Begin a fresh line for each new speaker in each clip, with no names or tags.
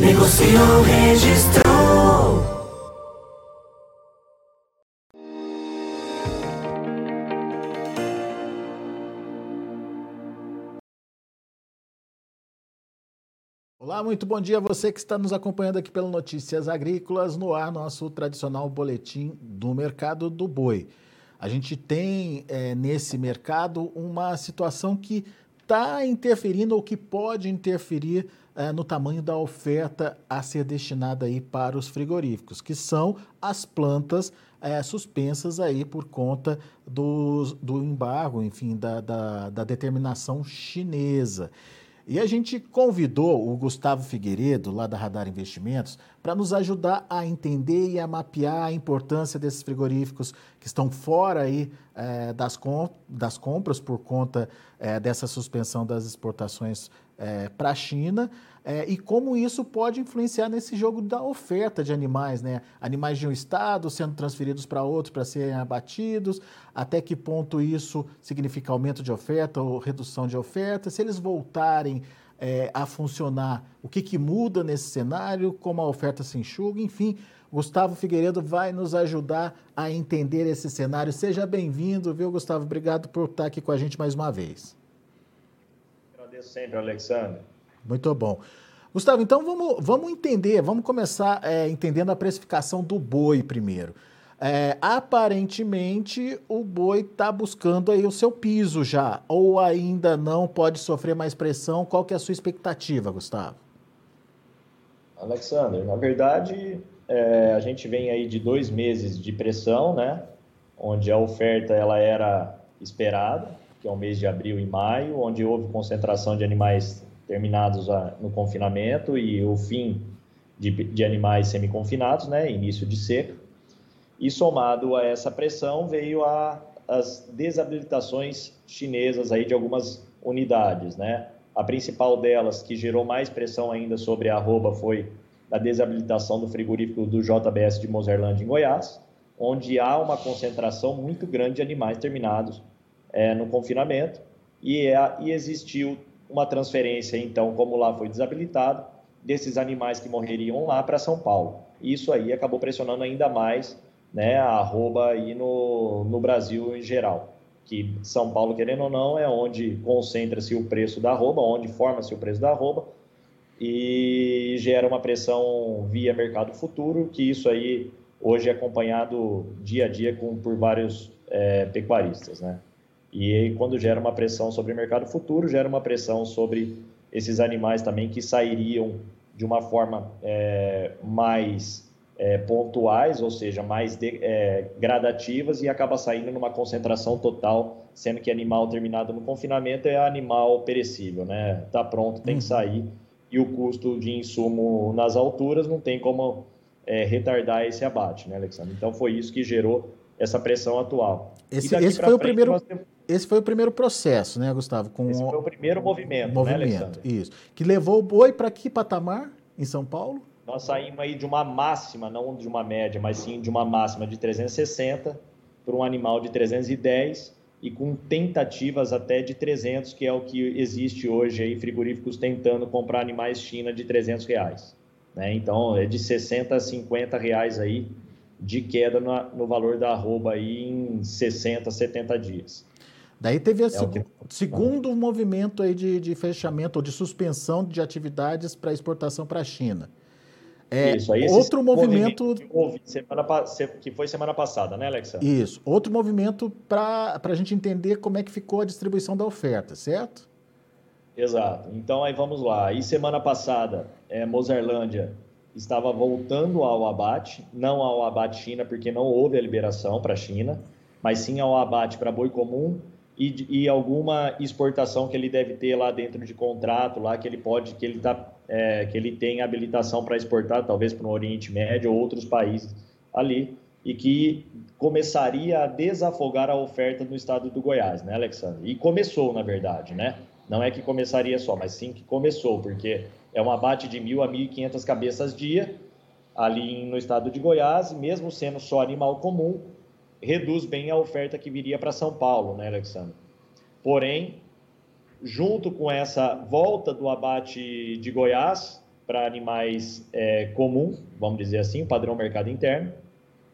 Negociou, registrou.
Olá, muito bom dia a você que está nos acompanhando aqui pelo Notícias Agrícolas, no ar nosso tradicional boletim do mercado do boi. A gente tem é, nesse mercado uma situação que está interferindo ou que pode interferir é, no tamanho da oferta a ser destinada aí para os frigoríficos, que são as plantas é, suspensas aí por conta do, do embargo, enfim, da, da, da determinação chinesa. E a gente convidou o Gustavo Figueiredo, lá da Radar Investimentos, para nos ajudar a entender e a mapear a importância desses frigoríficos que estão fora aí é, das, com, das compras por conta é, dessa suspensão das exportações é, para a China é, e como isso pode influenciar nesse jogo da oferta de animais, né? Animais de um estado sendo transferidos para outro para serem abatidos, até que ponto isso significa aumento de oferta ou redução de oferta, se eles voltarem é, a funcionar, o que, que muda nesse cenário, como a oferta se enxuga, enfim. Gustavo Figueiredo vai nos ajudar a entender esse cenário. Seja bem-vindo, viu, Gustavo? Obrigado por estar aqui com a gente mais uma vez.
Agradeço sempre, Alexandre.
Muito bom. Gustavo, então vamos, vamos entender, vamos começar é, entendendo a precificação do boi primeiro. É, aparentemente o boi está buscando aí o seu piso já, ou ainda não pode sofrer mais pressão. Qual que é a sua expectativa, Gustavo?
Alexander, na verdade é, a gente vem aí de dois meses de pressão, né? Onde a oferta ela era esperada, que é o mês de abril e maio, onde houve concentração de animais terminados no confinamento e o fim de, de animais semi-confinados, né, início de seca. E somado a essa pressão veio a, as desabilitações chinesas aí de algumas unidades, né? A principal delas, que gerou mais pressão ainda sobre a arroba, foi a desabilitação do frigorífico do JBS de Mozerlândia, em Goiás, onde há uma concentração muito grande de animais terminados é, no confinamento e, é, e existiu uma transferência, então, como lá foi desabilitado, desses animais que morreriam lá para São Paulo. Isso aí acabou pressionando ainda mais né, a arroba aí no, no Brasil em geral. Que São Paulo, querendo ou não, é onde concentra-se o preço da arroba, onde forma-se o preço da arroba, e gera uma pressão via mercado futuro, que isso aí hoje é acompanhado dia a dia com, por vários é, pecuaristas, né? E quando gera uma pressão sobre o mercado futuro, gera uma pressão sobre esses animais também que sairiam de uma forma é, mais é, pontuais, ou seja, mais de, é, gradativas e acaba saindo numa concentração total, sendo que animal terminado no confinamento é animal perecível, né? Tá pronto, tem que uhum. sair e o custo de insumo nas alturas não tem como é, retardar esse abate, né, Alexandre? Então foi isso que gerou essa pressão atual.
Esse, esse foi o primeiro. Temos... Esse foi o primeiro processo, né, Gustavo?
Com Esse foi o primeiro movimento,
movimento né, Isso. Que levou o boi para que patamar em São Paulo?
Nós saímos aí de uma máxima, não de uma média, mas sim de uma máxima de 360 para um animal de 310 e com tentativas até de 300, que é o que existe hoje aí, frigoríficos tentando comprar animais China de 300 reais. Né? Então, é de 60 a 50 reais aí de queda no, no valor da arroba aí em 60, 70 dias.
Daí teve o é seg segundo movimento aí de, de fechamento ou de suspensão de atividades para exportação para a China.
É, Isso, aí
outro movimento,
movimento que, semana, que, foi semana passada, né, Alexa?
Isso. Outro movimento para a gente entender como é que ficou a distribuição da oferta, certo?
Exato. Então aí vamos lá. Aí semana passada, é, Mozarlândia estava voltando ao abate, não ao abate China, porque não houve a liberação para a China, mas sim ao abate para boi comum e, e, alguma exportação que ele deve ter lá dentro de contrato, lá que ele pode, que ele está é, que ele tem habilitação para exportar, talvez para o Oriente Médio ou outros países ali, e que começaria a desafogar a oferta no estado do Goiás, né, Alexandre? E começou, na verdade, né? Não é que começaria só, mas sim que começou, porque é um abate de mil a 1.500 cabeças dia ali no estado de Goiás, mesmo sendo só animal comum, reduz bem a oferta que viria para São Paulo, né, Alexandre? Porém, junto com essa volta do abate de Goiás para animais é, comum, vamos dizer assim, o padrão mercado interno,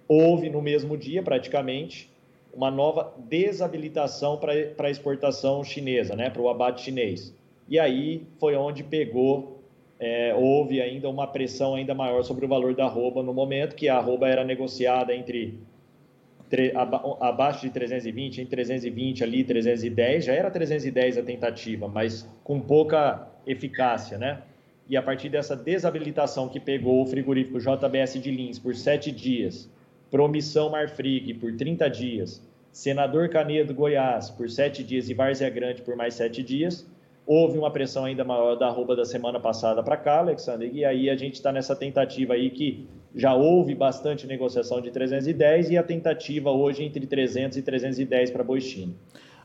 houve no mesmo dia, praticamente, uma nova desabilitação para a exportação chinesa, né, para o abate chinês. E aí foi onde pegou, é, houve ainda uma pressão ainda maior sobre o valor da arroba no momento que a arroba era negociada entre abaixo de 320, em 320 ali, 310, já era 310 a tentativa, mas com pouca eficácia, né? E a partir dessa desabilitação que pegou o frigorífico JBS de Lins por sete dias, Promissão Marfrig por 30 dias, Senador Canedo Goiás por sete dias e Várzea Grande por mais sete dias, houve uma pressão ainda maior da arroba da semana passada para cá, Alexander, e aí a gente está nessa tentativa aí que já houve bastante negociação de 310 e a tentativa hoje entre 300 e 310 para boi.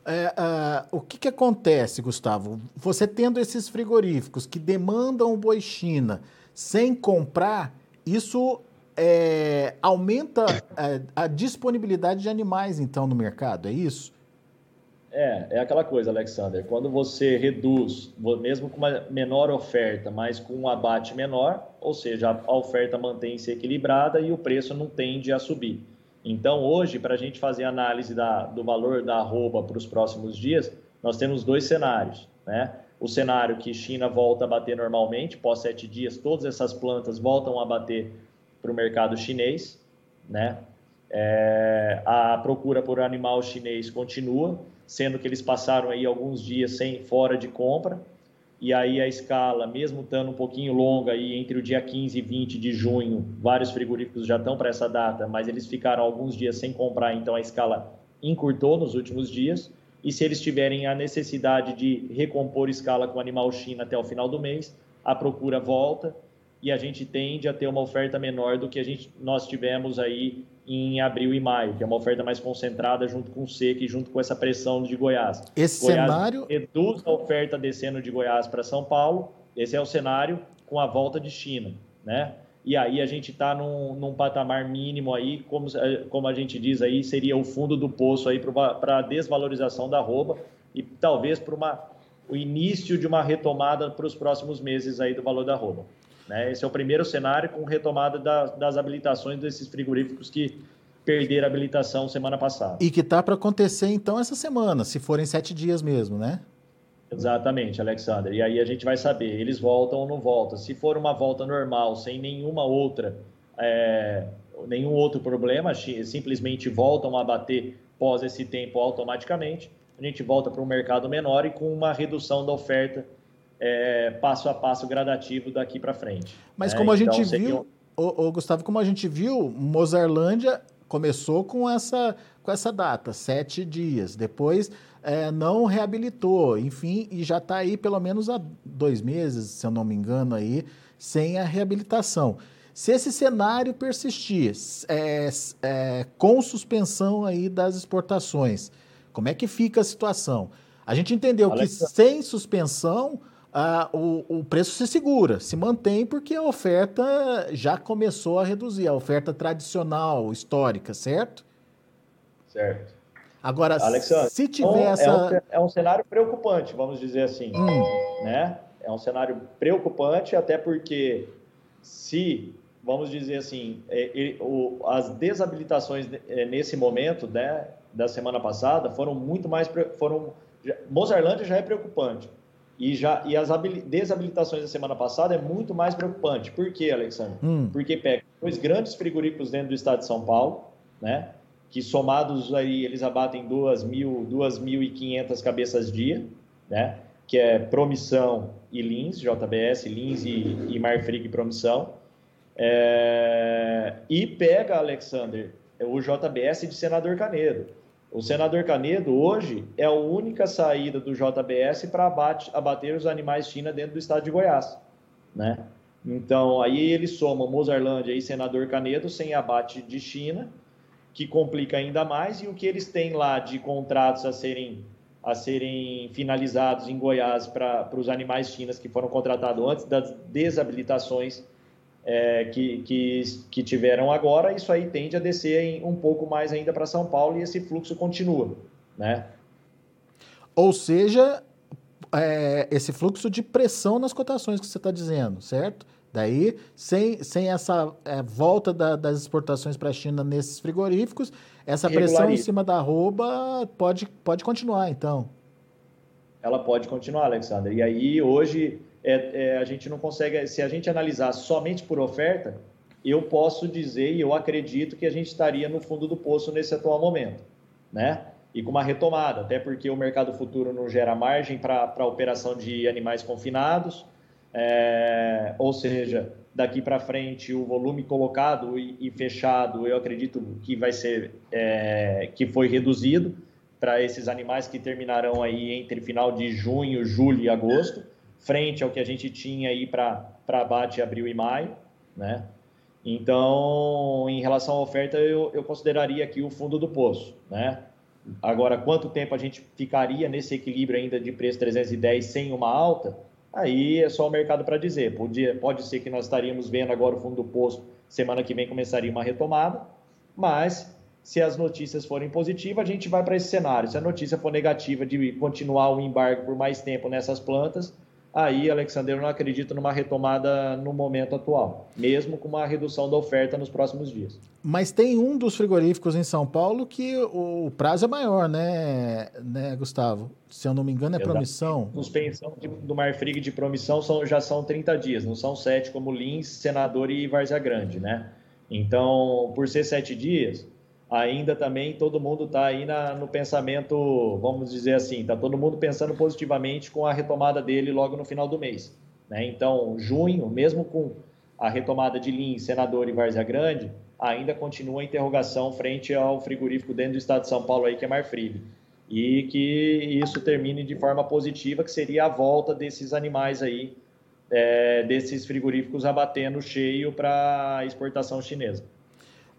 É, uh, o que, que acontece, Gustavo? Você tendo esses frigoríficos que demandam boi China sem comprar, isso é, aumenta a, é, a disponibilidade de animais, então, no mercado, é isso?
É, é aquela coisa, Alexander. Quando você reduz, mesmo com uma menor oferta, mas com um abate menor, ou seja, a oferta mantém-se equilibrada e o preço não tende a subir. Então, hoje, para a gente fazer análise da, do valor da arroba para os próximos dias, nós temos dois cenários. Né? O cenário que China volta a bater normalmente, pós sete dias, todas essas plantas voltam a bater para o mercado chinês. Né? É, a procura por animal chinês continua sendo que eles passaram aí alguns dias sem fora de compra, e aí a escala, mesmo estando um pouquinho longa aí entre o dia 15 e 20 de junho, vários frigoríficos já estão para essa data, mas eles ficaram alguns dias sem comprar, então a escala encurtou nos últimos dias. E se eles tiverem a necessidade de recompor escala com animal China até o final do mês, a procura volta e a gente tende a ter uma oferta menor do que a gente, nós tivemos aí em abril e maio, que é uma oferta mais concentrada junto com o seca e junto com essa pressão de Goiás.
Esse
Goiás
cenário
reduz a oferta descendo de Goiás para São Paulo. Esse é o cenário com a volta de China, né? E aí a gente está num, num, patamar mínimo aí, como, como a gente diz aí, seria o fundo do poço aí para a desvalorização da arroba e talvez para o início de uma retomada para os próximos meses aí do valor da arroba. Né? Esse é o primeiro cenário com retomada da, das habilitações desses frigoríficos que perderam a habilitação semana passada.
E que está para acontecer então essa semana, se forem sete dias mesmo, né?
Exatamente, Alexander. E aí a gente vai saber, eles voltam ou não voltam. Se for uma volta normal, sem nenhuma outra, é, nenhum outro problema, simplesmente voltam a bater pós esse tempo automaticamente, a gente volta para um mercado menor e com uma redução da oferta é, passo a passo gradativo daqui para frente.
Mas né? como a então, gente viu, o, o, Gustavo, como a gente viu, Mozarlândia começou com essa, com essa data, sete dias. Depois é, não reabilitou, enfim, e já está aí pelo menos há dois meses, se eu não me engano, aí, sem a reabilitação. Se esse cenário persistir é, é, com suspensão aí das exportações, como é que fica a situação? A gente entendeu Alexa. que sem suspensão ah, o, o preço se segura, se mantém, porque a oferta já começou a reduzir, a oferta tradicional, histórica, certo?
Certo.
Agora, Alexandre, se tiver então, essa.
É um, é um, cenário preocupante, vamos dizer assim. Hum. Né? É um cenário preocupante, até porque se, vamos dizer assim, é, é, as desabilitações é, nesse momento né, da semana passada foram muito mais. Foram, Mozarlândia já é preocupante e, já, e as desabilitações da semana passada é muito mais preocupante. Por quê, Alexandre? Hum. Porque pega dois grandes frigoríficos dentro do estado de São Paulo, né? que somados aí eles abatem 2.500 cabeças dia, né? que é Promissão e Lins, JBS, Lins e, e Marfrig Promissão. É, e pega, Alexander, o JBS de Senador Canedo. O senador Canedo, hoje, é a única saída do JBS para abater os animais China dentro do estado de Goiás. né? Então, aí ele soma Mozarlândia e Senador Canedo sem abate de China, que complica ainda mais, e o que eles têm lá de contratos a serem, a serem finalizados em Goiás para os animais chinas que foram contratados antes das desabilitações é, que, que, que, tiveram agora, isso aí tende a descer em, um pouco mais ainda para São Paulo e esse fluxo continua, né?
Ou seja, é, esse fluxo de pressão nas cotações que você está dizendo, certo? Daí, sem, sem essa é, volta da, das exportações para a China nesses frigoríficos, essa pressão em cima da arroba pode, pode continuar, então.
Ela pode continuar, Alexandre. E aí, hoje, é, é, a gente não consegue, se a gente analisar somente por oferta, eu posso dizer e eu acredito que a gente estaria no fundo do poço nesse atual momento, né? E com uma retomada, até porque o mercado futuro não gera margem para a operação de animais confinados, é, ou seja, daqui para frente o volume colocado e, e, fechado, eu acredito que vai ser, é, que foi reduzido para esses animais que terminarão aí entre final de junho, julho e agosto frente ao que a gente tinha aí para abate abril e maio, né? Então, em relação à oferta, eu, eu consideraria aqui o fundo do poço, né? Agora, quanto tempo a gente ficaria nesse equilíbrio ainda de preço 310 sem uma alta? Aí é só o mercado para dizer. Podia, pode ser que nós estaríamos vendo agora o fundo do poço, semana que vem começaria uma retomada, mas se as notícias forem positivas, a gente vai para esse cenário. Se a notícia for negativa de continuar o embargo por mais tempo nessas plantas, aí, Alexander, eu não acredito numa retomada no momento atual, mesmo com uma redução da oferta nos próximos dias.
Mas tem um dos frigoríficos em São Paulo que o prazo é maior, né, né Gustavo? Se eu não me engano, é Exato. promissão.
Suspensão de, do Marfrig de promissão são, já são 30 dias, não são sete como Lins, Senador e Várzea Grande, né? Então, por ser sete dias, ainda também todo mundo está aí na, no pensamento, vamos dizer assim, está todo mundo pensando positivamente com a retomada dele logo no final do mês. Né? Então, junho, mesmo com a retomada de Lins, Senador e Várzea Grande, ainda continua a interrogação frente ao frigorífico dentro do estado de São Paulo aí, que é Marfrig. E que isso termine de forma positiva, que seria a volta desses animais aí, é, desses frigoríficos abatendo cheio para exportação chinesa.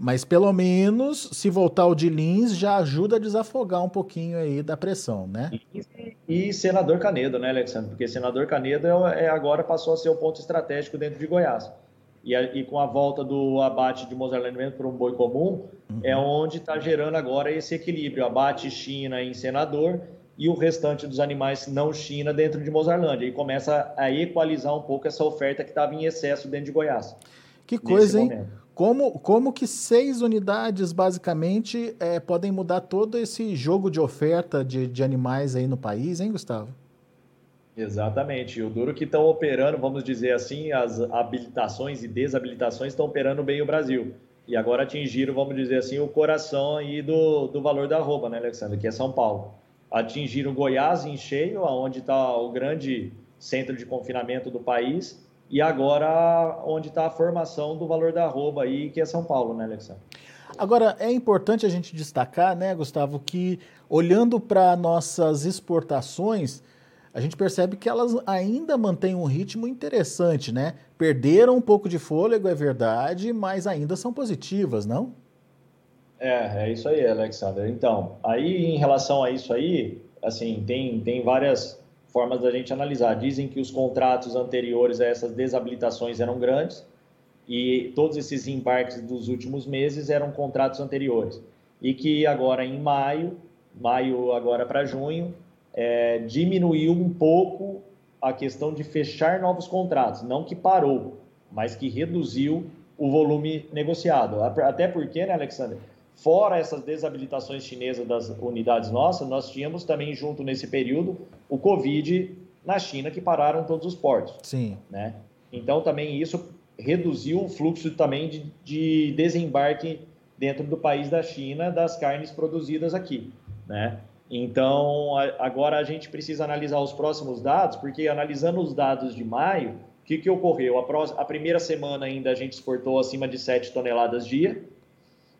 Mas pelo menos, se voltar o de Lins, já ajuda a desafogar um pouquinho aí da pressão, né?
E, e senador Canedo, né, Alexandre? Porque senador Canedo é, é, agora passou a ser o ponto estratégico dentro de Goiás. E, a, e com a volta do abate de Mozarlândia por um boi comum, uhum. é onde está gerando agora esse equilíbrio. Abate China em senador e o restante dos animais não China dentro de Mozarlândia. E começa a equalizar um pouco essa oferta que estava em excesso dentro de Goiás.
Que coisa, hein? Momento. Como, como que seis unidades, basicamente, é, podem mudar todo esse jogo de oferta de, de animais aí no país, hein, Gustavo?
Exatamente. O duro que estão operando, vamos dizer assim, as habilitações e desabilitações estão operando bem o Brasil. E agora atingiram, vamos dizer assim, o coração aí do, do valor da arroba, né, Alexandre? Que é São Paulo. Atingiram Goiás em cheio, onde está o grande centro de confinamento do país, e agora onde está a formação do valor da arroba aí, que é São Paulo, né, Alexandre?
Agora, é importante a gente destacar, né, Gustavo, que olhando para nossas exportações, a gente percebe que elas ainda mantêm um ritmo interessante, né? Perderam um pouco de fôlego, é verdade, mas ainda são positivas, não?
É, é isso aí, Alexandre. Então, aí em relação a isso aí, assim, tem, tem várias formas da gente analisar. Dizem que os contratos anteriores a essas desabilitações eram grandes e todos esses embarques dos últimos meses eram contratos anteriores. E que agora em maio, maio agora para junho, é, diminuiu um pouco a questão de fechar novos contratos. Não que parou, mas que reduziu o volume negociado. Até porque, né, Alexandre? Fora essas desabilitações chinesas das unidades nossas, nós tínhamos também, junto nesse período, o Covid na China, que pararam todos os portos.
Sim.
Né? Então, também isso reduziu o fluxo também de, de desembarque dentro do país da China das carnes produzidas aqui. Né? Então, agora a gente precisa analisar os próximos dados, porque analisando os dados de maio, o que, que ocorreu? A, a primeira semana ainda a gente exportou acima de 7 toneladas dia,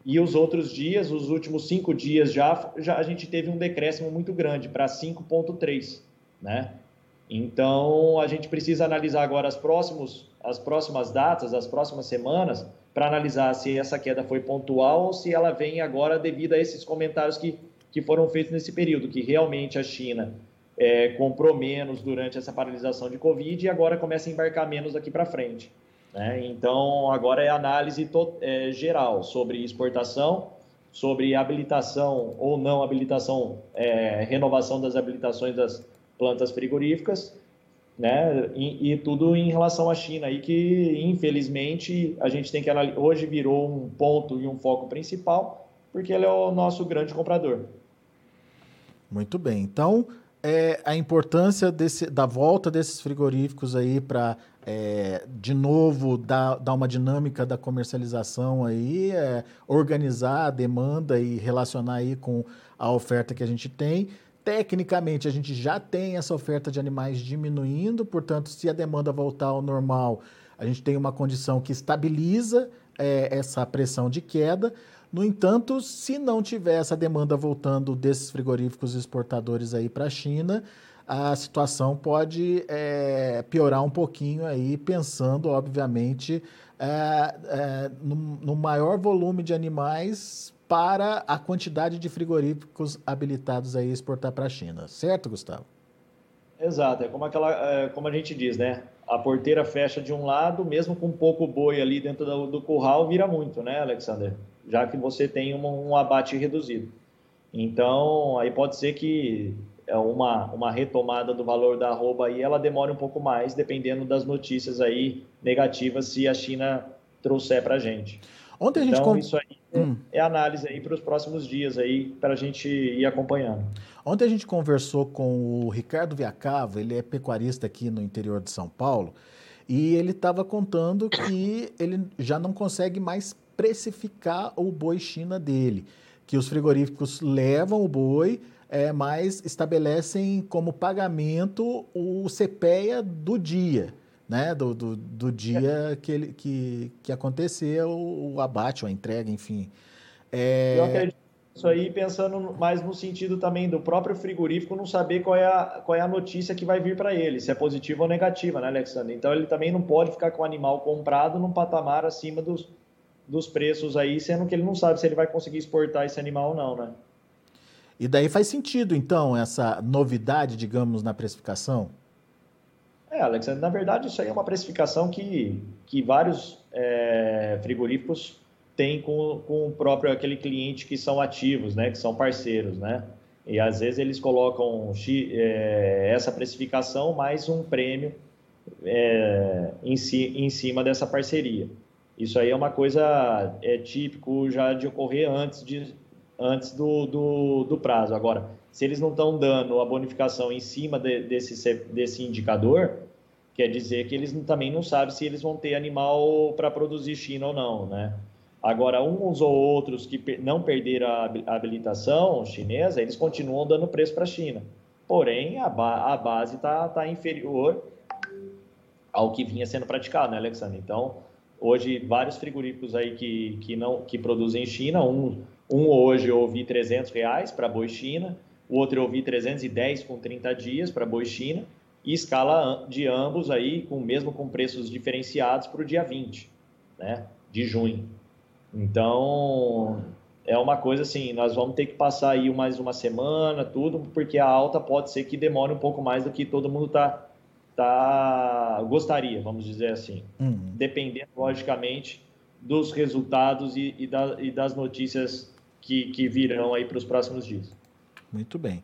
e os outros dias, os últimos cinco dias já, já a gente teve um decréscimo muito grande para 5,3, né? Então, a gente precisa analisar agora as, próximos, as próximas datas, as próximas semanas, para analisar se essa queda foi pontual ou se ela vem agora devido a esses comentários que, que foram feitos nesse período, que realmente a China é, comprou menos durante essa paralisação de Covid e agora começa a embarcar menos daqui para frente. Né? Então, agora é análise é, geral sobre exportação, sobre habilitação ou não habilitação, é, renovação das habilitações das plantas frigoríficas, né? E, e, tudo em relação à China aí que infelizmente a gente tem que hoje virou um ponto e um foco principal porque ele é o nosso grande comprador.
Muito bem. Então, é, a importância desse, da volta desses frigoríficos aí para, é, de novo, dar, dar uma dinâmica da comercialização aí, é, organizar a demanda e relacionar aí com a oferta que a gente tem. Tecnicamente, a gente já tem essa oferta de animais diminuindo, portanto, se a demanda voltar ao normal, a gente tem uma condição que estabiliza é, essa pressão de queda. No entanto, se não tiver essa demanda voltando desses frigoríficos exportadores aí para a China, a situação pode é, piorar um pouquinho aí, pensando, obviamente, é, é, no, no, maior volume de animais para a quantidade de frigoríficos habilitados a exportar para a China. Certo, Gustavo?
Exato, é como, aquela, é, como a gente diz, né? A porteira fecha de um lado, mesmo com pouco boi ali dentro do, do curral, vira muito, né, Alexander? Já que você tem um, um abate reduzido. Então, aí pode ser que é uma, uma retomada do valor da arroba aí, ela demore um pouco mais, dependendo das notícias aí negativas, se a China trouxer para a gente. Ontem a gente então, isso aí hum. é análise aí para os próximos dias aí, para a gente ir acompanhando.
Ontem a gente conversou com o Ricardo Viacava, ele é pecuarista aqui no interior de São Paulo, e ele estava contando que ele já não consegue mais precificar o boi China dele, que os frigoríficos levam o boi, é, mas estabelecem como pagamento o CPEA do dia, né? Do, do, do dia que, ele, que, que aconteceu o abate, a entrega, enfim.
É... Eu acredito isso aí pensando mais no sentido também do próprio frigorífico não saber qual é a, qual é a notícia que vai vir para ele, se é positiva ou negativa, né, Alexandre? Então ele também não pode ficar com o animal comprado num patamar acima dos, dos preços aí, sendo que ele não sabe se ele vai conseguir exportar esse animal ou não, né?
E daí faz sentido, então, essa novidade, digamos, na precificação?
É, Alexandre, na verdade isso aí é uma precificação que, que vários é, frigoríficos têm com, com o próprio aquele cliente que são ativos, né, que são parceiros, né? E às vezes eles colocam é, essa precificação mais um prêmio é, em, si, em cima dessa parceria. Isso aí é uma coisa é típico já de ocorrer antes, de, antes do, do, do prazo. Agora, se eles não estão dando a bonificação em cima de, desse, desse indicador, quer dizer que eles também não sabem se eles vão ter animal para produzir China ou não, né? Agora, uns ou outros que não perderam a habilitação chinesa, eles continuam dando preço para a China. Porém, a, ba a base está tá inferior ao que vinha sendo praticado, né, Alexandre? Então, Hoje, vários frigoríficos aí que, que, não, que produzem China, um, um hoje eu ouvi 300 reais para boi China, o outro eu ouvi 310 com 30 dias para boi China, e escala de ambos aí, com mesmo com preços diferenciados para o dia 20 né, de junho. Então, é uma coisa assim, nós vamos ter que passar aí mais uma semana, tudo, porque a alta pode ser que demore um pouco mais do que todo mundo está tá, gostaria, vamos dizer assim, uhum. dependendo, logicamente, dos resultados e, e, da, e das notícias que, que virão aí para os próximos dias.
Muito bem.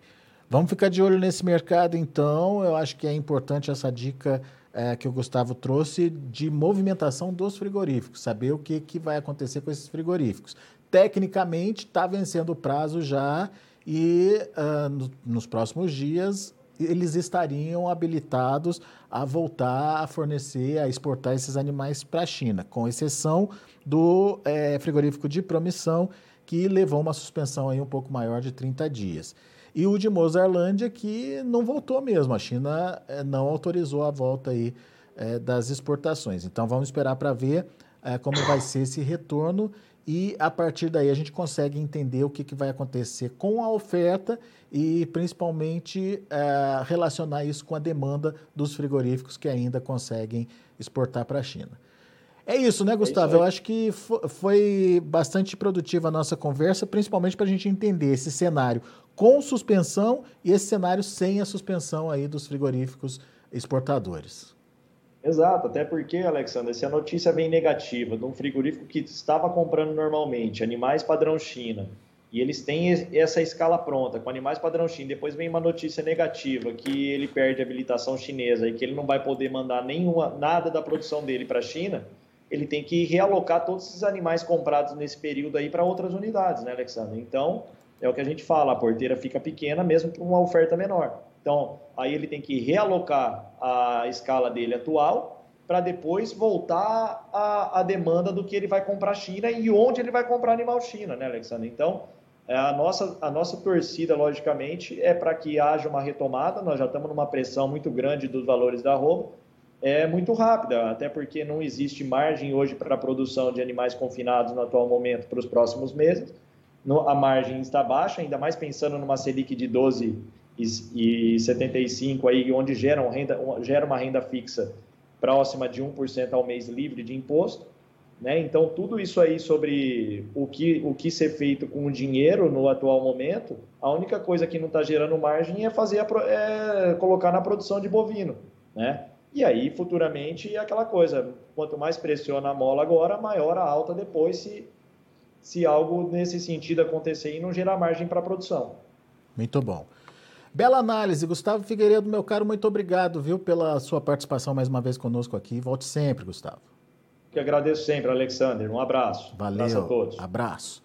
Vamos ficar de olho nesse mercado, então. Eu acho que é importante essa dica é, que o Gustavo trouxe de movimentação dos frigoríficos, saber o que, que vai acontecer com esses frigoríficos. Tecnicamente, está vencendo o prazo já e uh, no, nos próximos dias eles estariam habilitados a voltar a fornecer, a exportar esses animais para a China, com exceção do é, frigorífico de promissão, que levou uma suspensão aí um pouco maior de 30 dias. E o de Mozarlândia, que não voltou mesmo, a China é, não autorizou a volta aí é, das exportações. Então vamos esperar para ver como vai ser esse retorno e a partir daí a gente consegue entender o que, que vai acontecer com a oferta e principalmente é, relacionar isso com a demanda dos frigoríficos que ainda conseguem exportar para a China. É isso, né, Gustavo? É isso Eu acho que foi bastante produtiva a nossa conversa, principalmente para a gente entender esse cenário com suspensão e esse cenário sem a suspensão aí dos frigoríficos exportadores.
Exato, até porque, Alexandre, se a notícia bem negativa de um frigorífico que estava comprando normalmente animais padrão China e eles têm essa escala pronta com animais padrão China, depois vem uma notícia negativa que ele perde a habilitação chinesa e que ele não vai poder mandar nenhuma, nada da produção dele para a China, ele tem que realocar todos esses animais comprados nesse período aí para outras unidades, né, Alexandre? Então, é o que a gente fala, a porteira fica pequena mesmo com uma oferta menor. Então, aí ele tem que realocar a escala dele atual para depois voltar à, demanda do que ele vai comprar China e onde ele vai comprar animal China, né, Alexandre? Então, é, a nossa, a nossa torcida, logicamente, é para que haja uma retomada. Nós já estamos numa pressão muito grande dos valores da arroba, é muito rápida, até porque não existe margem hoje para a produção de animais confinados no atual momento para os próximos meses. a margem está baixa, ainda mais pensando numa Selic de 12,75 aí, onde gera, um renda, gera uma renda fixa próxima de 1% ao mês livre de imposto. Né? Então, tudo isso aí sobre o que, o que ser feito com o dinheiro no atual momento, a única coisa que não está gerando margem é fazer a, é colocar na produção de bovino. Né? E aí, futuramente, é aquela coisa, quanto mais pressiona a mola agora, maior a alta depois, se, se algo nesse sentido acontecer e não gerar margem para a produção.
Muito bom. Bela análise, Gustavo Figueiredo, meu caro, muito obrigado, viu, pela sua participação mais uma vez conosco aqui. Volte sempre, Gustavo.
Que agradeço sempre, Alexander. Um abraço.
Valeu.
Abraço a todos.
Abraço.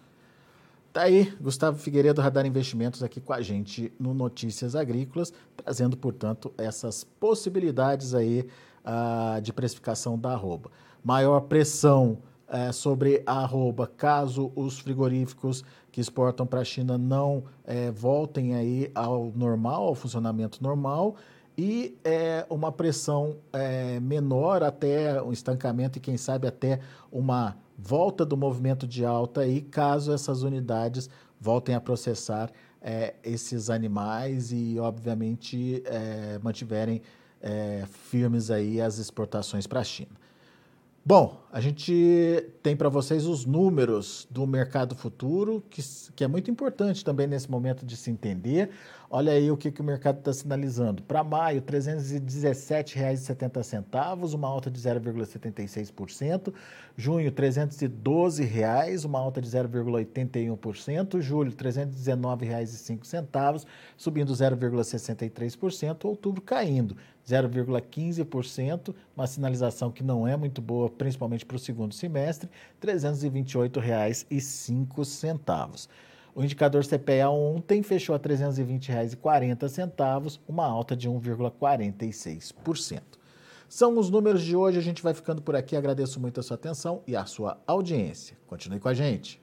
Tá aí, Gustavo Figueiredo, Radar Investimentos, aqui com a gente no Notícias Agrícolas, trazendo, portanto, essas possibilidades aí uh, de precificação da arroba. Maior pressão uh, sobre a arroba, caso os frigoríficos que exportam para a China não uh, voltem aí ao normal, ao funcionamento normal, e é, uma pressão é, menor até um estancamento e quem sabe até uma volta do movimento de alta aí, caso essas unidades voltem a processar é, esses animais e, obviamente, é, mantiverem é, firmes aí as exportações para a China. Bom, a gente tem para vocês os números do mercado futuro, que, que é muito importante também nesse momento de se entender. Olha aí o que, que o mercado está sinalizando. Para maio, R$ 317,70, uma alta de 0,76%. Junho, R$ 312,00, uma alta de 0,81%. Julho, R$ 319,05, subindo 0,63%. Outubro caindo 0,15%, uma sinalização que não é muito boa, principalmente para o segundo semestre, R$ 328,05. O indicador CPEA ontem fechou a R$ 320,40, uma alta de 1,46%. São os números de hoje, a gente vai ficando por aqui. Agradeço muito a sua atenção e a sua audiência. Continue com a gente.